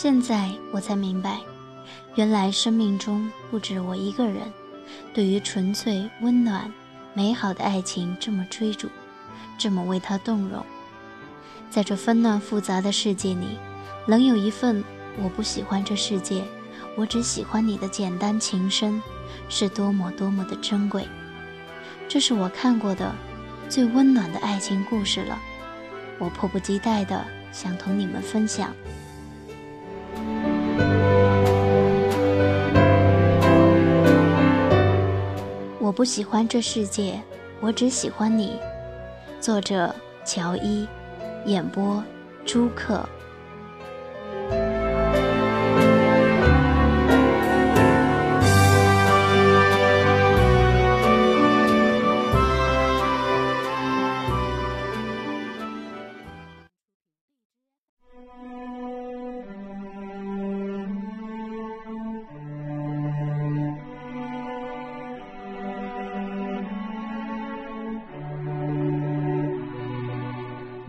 现在我才明白，原来生命中不止我一个人，对于纯粹、温暖、美好的爱情这么追逐，这么为他动容。在这纷乱复杂的世界里，能有一份我不喜欢这世界，我只喜欢你的简单情深，是多么多么的珍贵。这是我看过的最温暖的爱情故事了，我迫不及待的想同你们分享。不喜欢这世界，我只喜欢你。作者：乔伊，演播：朱克。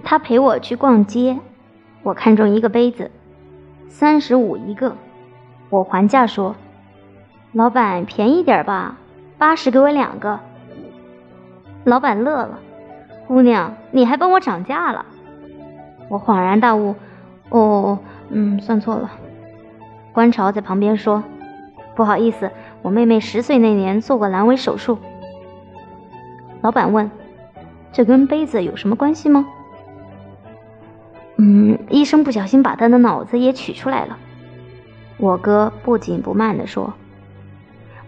他陪我去逛街，我看中一个杯子，三十五一个，我还价说：“老板便宜点吧，八十给我两个。”老板乐了：“姑娘，你还帮我涨价了？”我恍然大悟：“哦，嗯，算错了。”观潮在旁边说：“不好意思，我妹妹十岁那年做过阑尾手术。”老板问：“这跟杯子有什么关系吗？”嗯，医生不小心把他的脑子也取出来了。我哥不紧不慢地说：“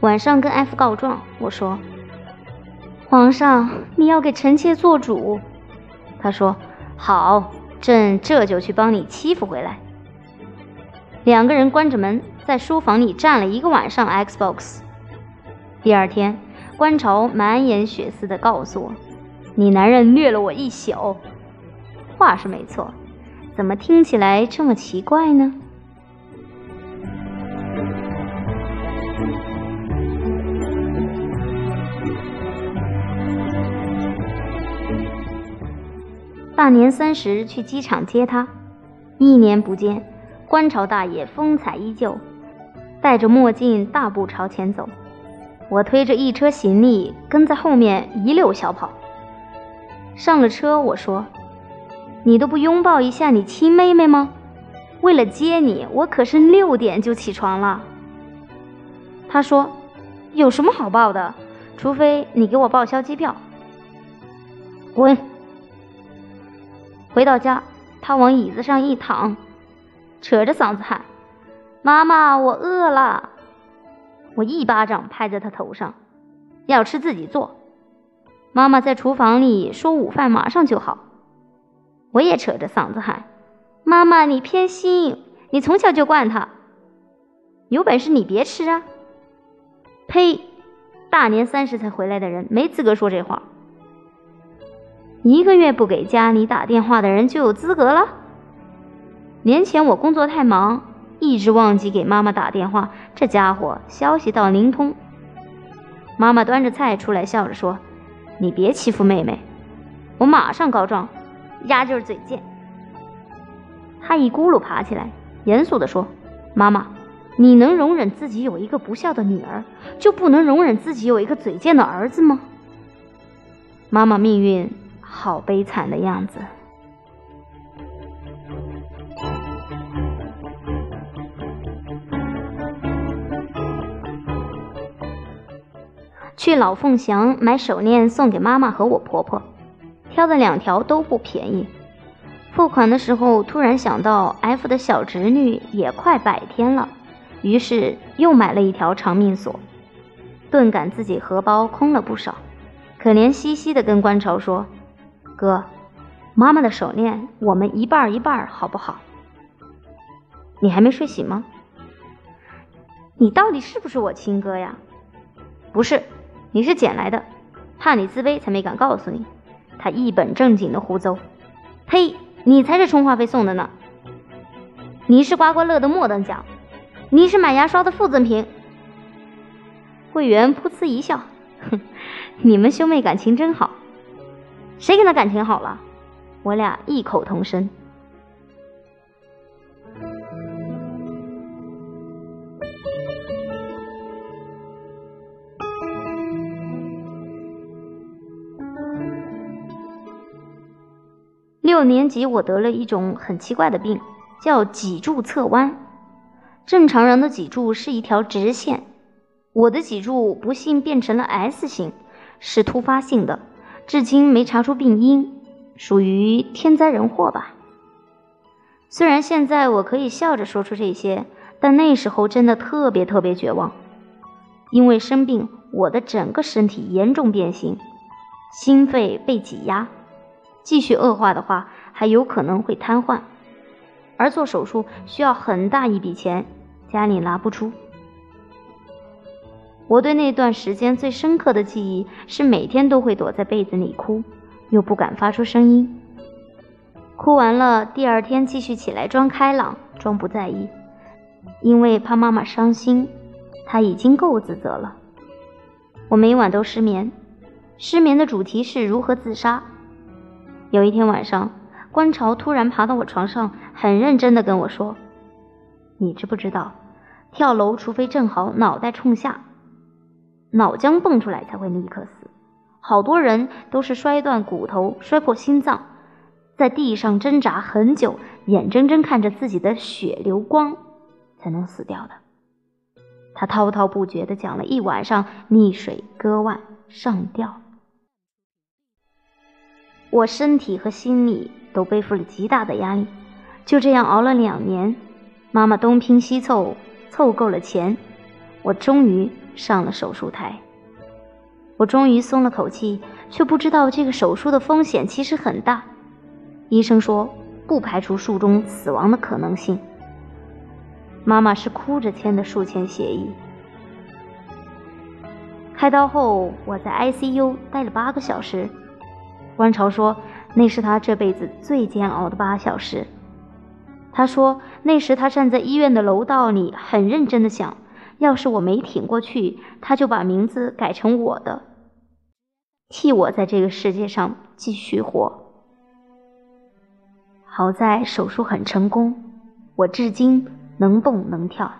晚上跟 F 告状。”我说：“皇上，你要给臣妾做主。”他说：“好，朕这就去帮你欺负回来。”两个人关着门在书房里站了一个晚上 Xbox。第二天，观潮满眼血丝地告诉我：“你男人虐了我一宿。”话是没错。怎么听起来这么奇怪呢？大年三十去机场接他，一年不见，观潮大爷风采依旧，戴着墨镜大步朝前走，我推着一车行李跟在后面一溜小跑。上了车，我说。你都不拥抱一下你亲妹妹吗？为了接你，我可是六点就起床了。他说：“有什么好抱的？除非你给我报销机票。”滚！回到家，他往椅子上一躺，扯着嗓子喊：“妈妈，我饿了！”我一巴掌拍在他头上：“要吃自己做。”妈妈在厨房里说：“午饭马上就好。”我也扯着嗓子喊：“妈妈，你偏心！你从小就惯他，有本事你别吃啊！”呸！大年三十才回来的人没资格说这话。一个月不给家里打电话的人就有资格了？年前我工作太忙，一直忘记给妈妈打电话，这家伙消息到灵通。妈妈端着菜出来，笑着说：“你别欺负妹妹。”我马上告状。丫就是嘴贱。他一咕噜爬起来，严肃地说：“妈妈，你能容忍自己有一个不孝的女儿，就不能容忍自己有一个嘴贱的儿子吗？”妈妈命运好悲惨的样子。去老凤祥买手链送给妈妈和我婆婆。挑的两条都不便宜，付款的时候突然想到 F 的小侄女也快百天了，于是又买了一条长命锁，顿感自己荷包空了不少，可怜兮兮的跟观潮说：“哥，妈妈的手链我们一半一半好不好？你还没睡醒吗？你到底是不是我亲哥呀？不是，你是捡来的，怕你自卑才没敢告诉你。”他一本正经的胡诌：“呸！你才是充话费送的呢！你是刮刮乐的末等奖，你是买牙刷的附赠品。”会员噗呲一笑：“哼，你们兄妹感情真好。谁跟他感情好了？我俩异口同声。”六年级我得了一种很奇怪的病，叫脊柱侧弯。正常人的脊柱是一条直线，我的脊柱不幸变成了 S 型，是突发性的，至今没查出病因，属于天灾人祸吧。虽然现在我可以笑着说出这些，但那时候真的特别特别绝望。因为生病，我的整个身体严重变形，心肺被挤压，继续恶化的话，还有可能会瘫痪。而做手术需要很大一笔钱，家里拿不出。我对那段时间最深刻的记忆是每天都会躲在被子里哭，又不敢发出声音。哭完了，第二天继续起来装开朗，装不在意，因为怕妈妈伤心，她已经够自责了。我每晚都失眠，失眠的主题是如何自杀。有一天晚上，观潮突然爬到我床上，很认真地跟我说：“你知不知道，跳楼除非正好脑袋冲下，脑浆蹦出来才会立刻死，好多人都是摔断骨头、摔破心脏。”在地上挣扎很久，眼睁睁看着自己的血流光，才能死掉的。他滔滔不绝地讲了一晚上溺水、割腕、上吊。我身体和心理都背负了极大的压力，就这样熬了两年。妈妈东拼西凑，凑够了钱，我终于上了手术台。我终于松了口气，却不知道这个手术的风险其实很大。医生说，不排除术中死亡的可能性。妈妈是哭着签的术前协议。开刀后，我在 ICU 待了八个小时。观潮说，那是他这辈子最煎熬的八小时。他说，那时他站在医院的楼道里，很认真的想，要是我没挺过去，他就把名字改成我的，替我在这个世界上继续活。好在手术很成功，我至今能蹦能跳。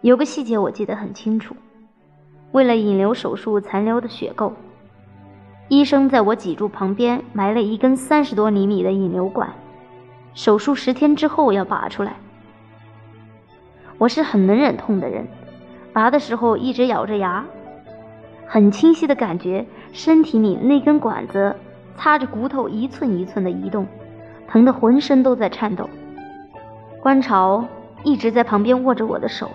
有个细节我记得很清楚，为了引流手术残留的血垢，医生在我脊柱旁边埋了一根三十多厘米的引流管，手术十天之后要拔出来。我是很能忍痛的人，拔的时候一直咬着牙，很清晰的感觉身体里那根管子。擦着骨头一寸一寸的移动，疼得浑身都在颤抖。观潮一直在旁边握着我的手，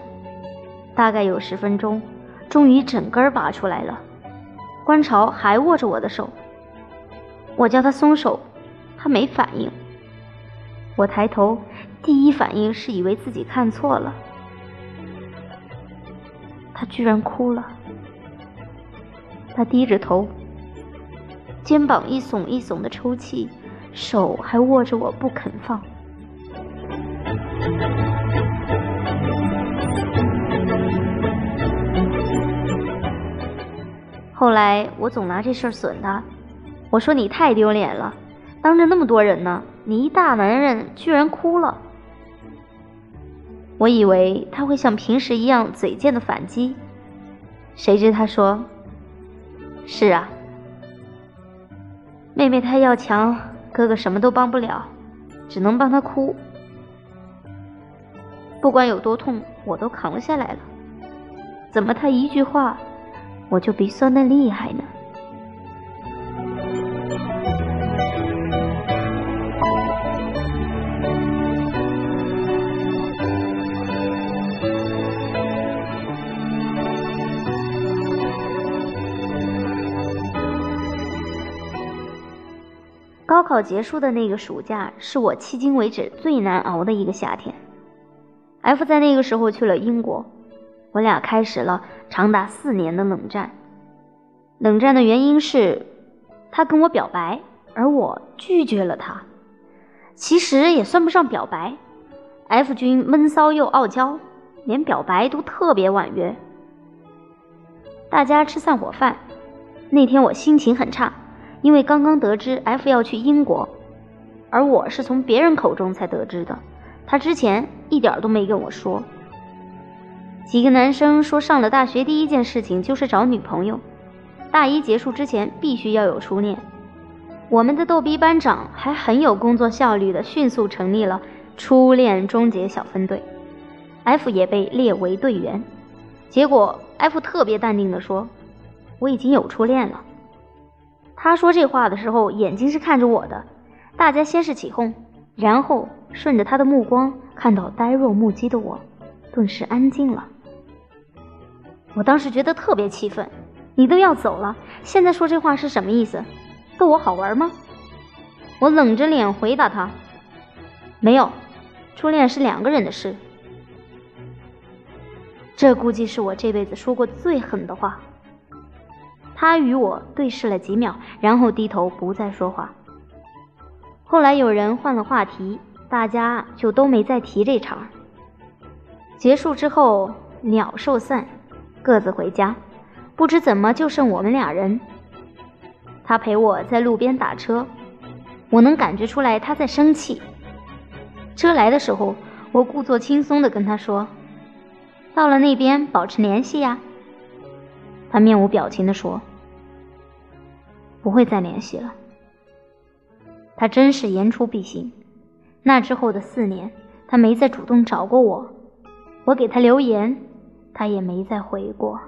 大概有十分钟，终于整根拔出来了。观潮还握着我的手，我叫他松手，他没反应。我抬头，第一反应是以为自己看错了，他居然哭了。他低着头。肩膀一耸一耸的抽泣，手还握着我不肯放。后来我总拿这事儿损他，我说你太丢脸了，当着那么多人呢，你一大男人居然哭了。我以为他会像平时一样嘴贱的反击，谁知他说：“是啊。”妹妹她要强，哥哥什么都帮不了，只能帮她哭。不管有多痛，我都扛下来了。怎么他一句话，我就鼻酸的厉害呢？高考结束的那个暑假，是我迄今为止最难熬的一个夏天。F 在那个时候去了英国，我俩开始了长达四年的冷战。冷战的原因是，他跟我表白，而我拒绝了他。其实也算不上表白，F 君闷骚又傲娇，连表白都特别婉约。大家吃散伙饭，那天我心情很差。因为刚刚得知 F 要去英国，而我是从别人口中才得知的，他之前一点都没跟我说。几个男生说，上了大学第一件事情就是找女朋友，大一结束之前必须要有初恋。我们的逗逼班长还很有工作效率的，迅速成立了初恋终结小分队，F 也被列为队员。结果 F 特别淡定地说：“我已经有初恋了。”他说这话的时候，眼睛是看着我的。大家先是起哄，然后顺着他的目光看到呆若木鸡的我，顿时安静了。我当时觉得特别气愤，你都要走了，现在说这话是什么意思？逗我好玩吗？我冷着脸回答他：“没有，初恋是两个人的事。”这估计是我这辈子说过最狠的话。他与我对视了几秒，然后低头不再说话。后来有人换了话题，大家就都没再提这茬。结束之后，鸟兽散，各自回家。不知怎么就剩我们俩人。他陪我在路边打车，我能感觉出来他在生气。车来的时候，我故作轻松地跟他说：“到了那边保持联系呀。”他面无表情地说：“不会再联系了。”他真是言出必行。那之后的四年，他没再主动找过我，我给他留言，他也没再回过。